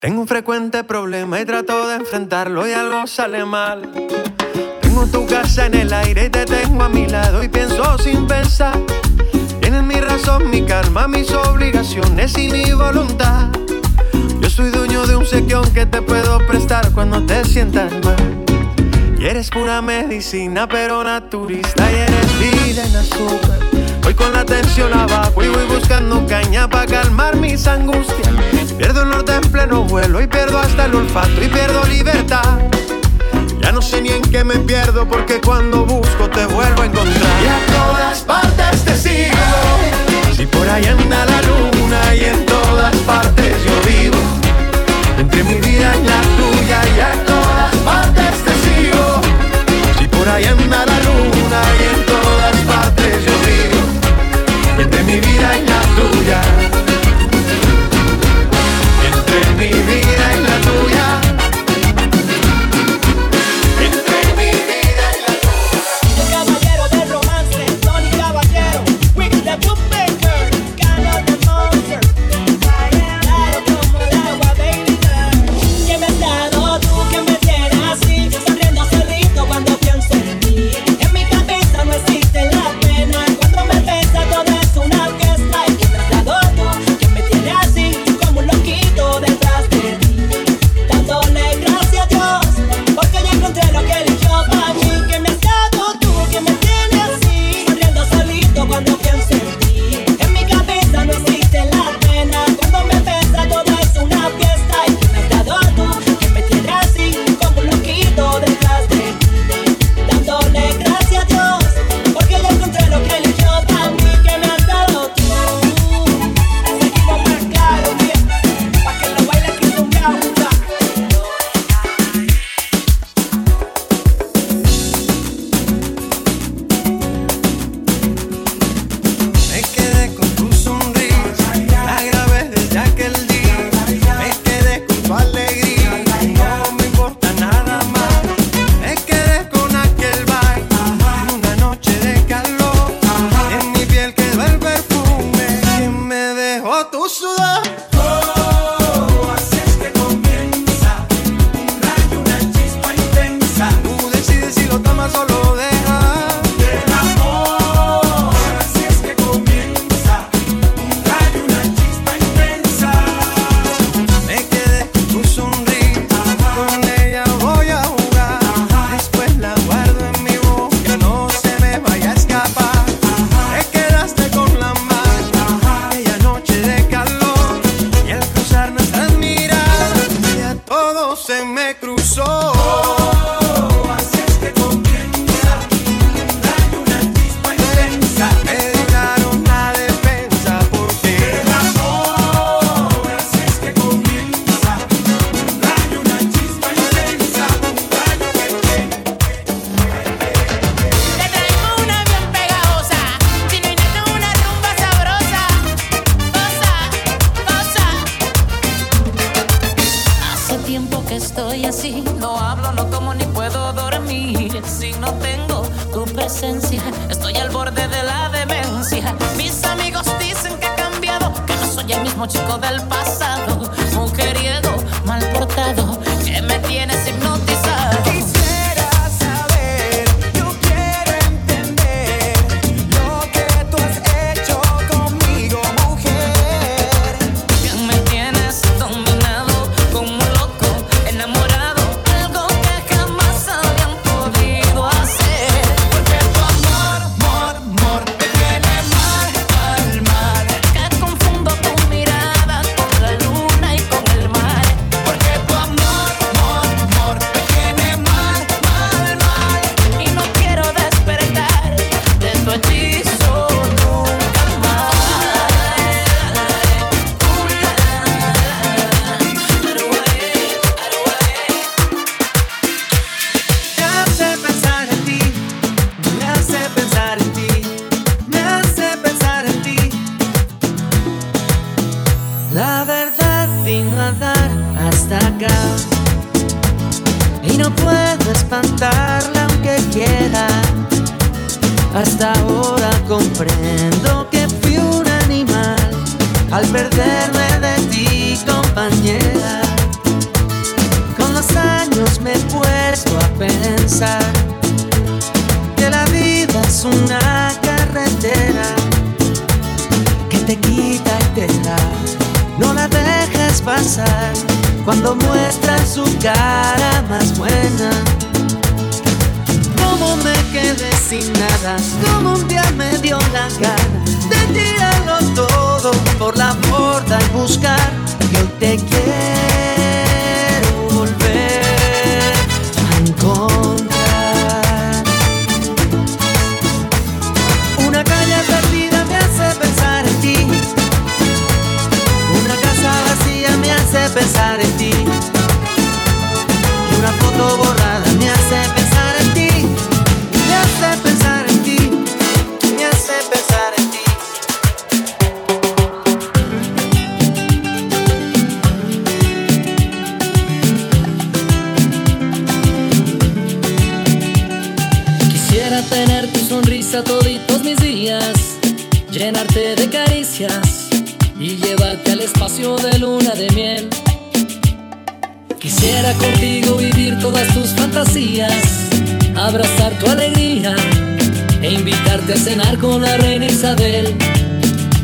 Tengo un frecuente problema y trato de enfrentarlo y algo sale mal. Tengo tu casa en el aire y te tengo a mi lado y pienso sin pensar. Tienes mi razón, mi calma, mis obligaciones y mi voluntad. Yo soy dueño de un sequión que te puedo prestar cuando te sientas mal. Y eres pura medicina, pero naturista y eres vida en azúcar. Voy con la tensión abajo y voy buscando caña para calmar mis angustias. Y pierdo hasta el olfato y pierdo libertad. Ya no sé ni en qué me pierdo porque cuando busco te vuelvo a encontrar. Y a todas partes te sigo. Si por ahí anda la luna y en todas partes yo vivo. Entre mi vida y la tuya y a todas partes te sigo. Si por ahí anda la sem me cruzar. Al Y no puedo espantarla aunque quiera. Hasta ahora comprendo que fui un animal al perderme de ti, compañera. Con los años me he puesto a pensar que la vida es una carretera que te quita y te da. No la dejes pasar cuando muestra su cara más buena. Como me quedé sin nada, como un día me dio la cara de tirarlo todo por la borda y buscar que te quiero. invitarte a cenar con la reina Isabel.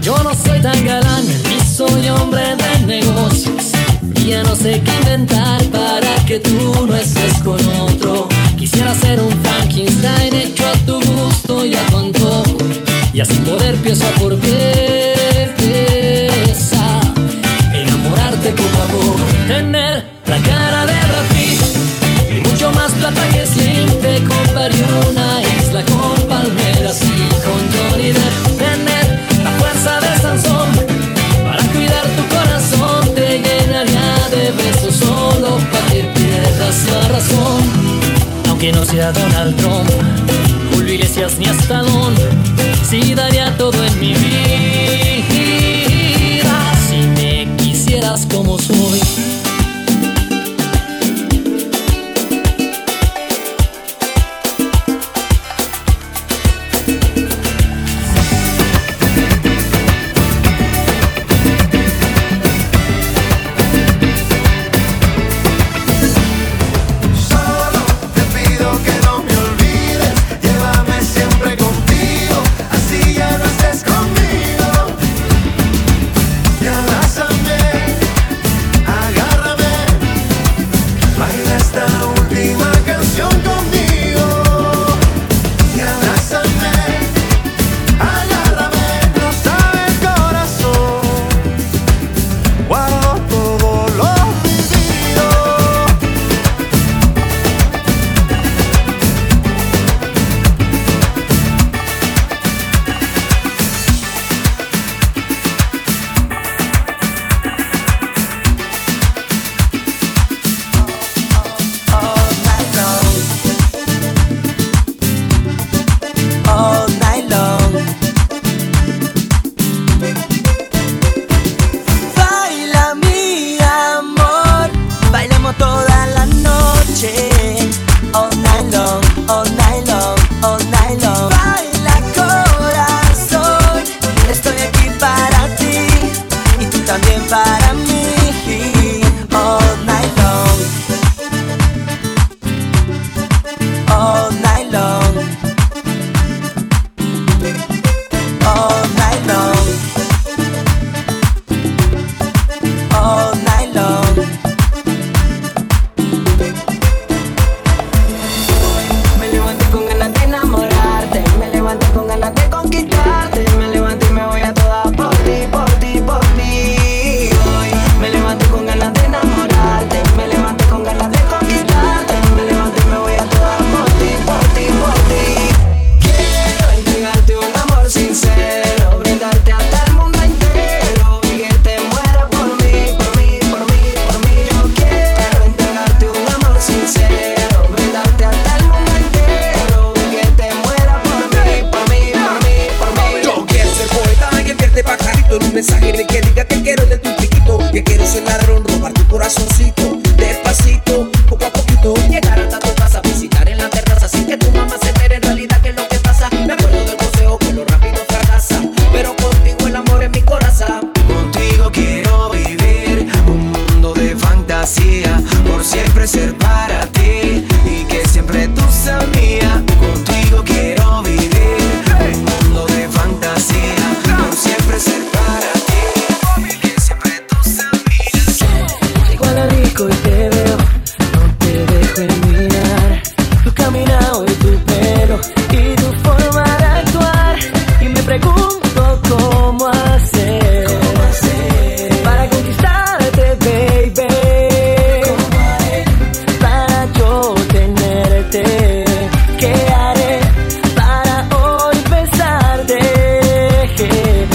Yo no soy tan galán, ni soy hombre de negocios. Y ya no sé qué inventar para que tú no estés con otro. Quisiera ser un Frankenstein hecho a tu gusto y a tu antojo. Y así poder pieza por pieza enamorarte como amor. Tener la cara de Rafi y mucho más plata que Slim te compraría verás como soy.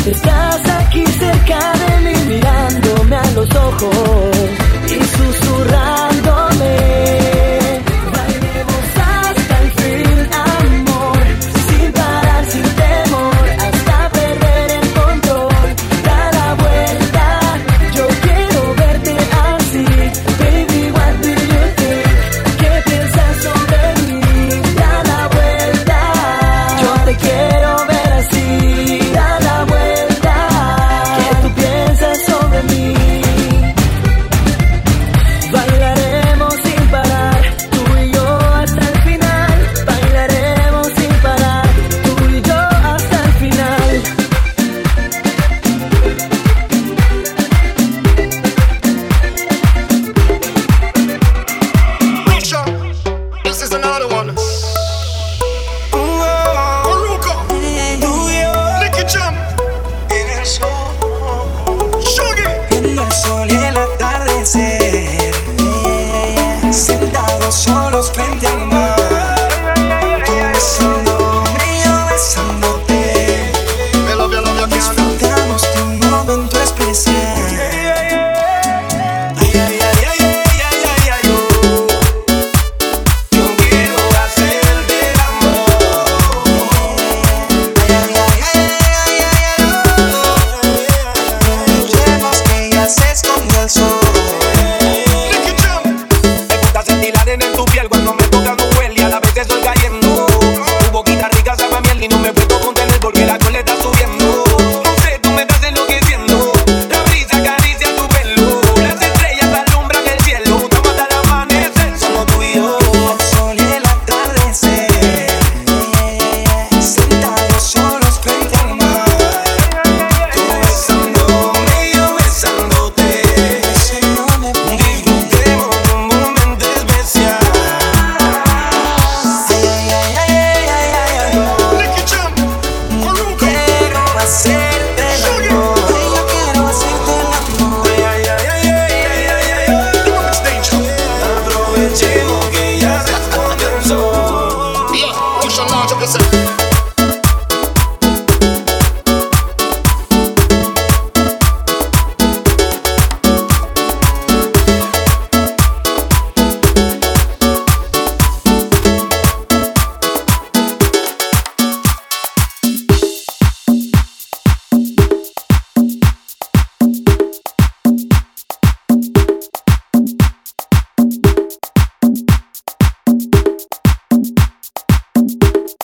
It's got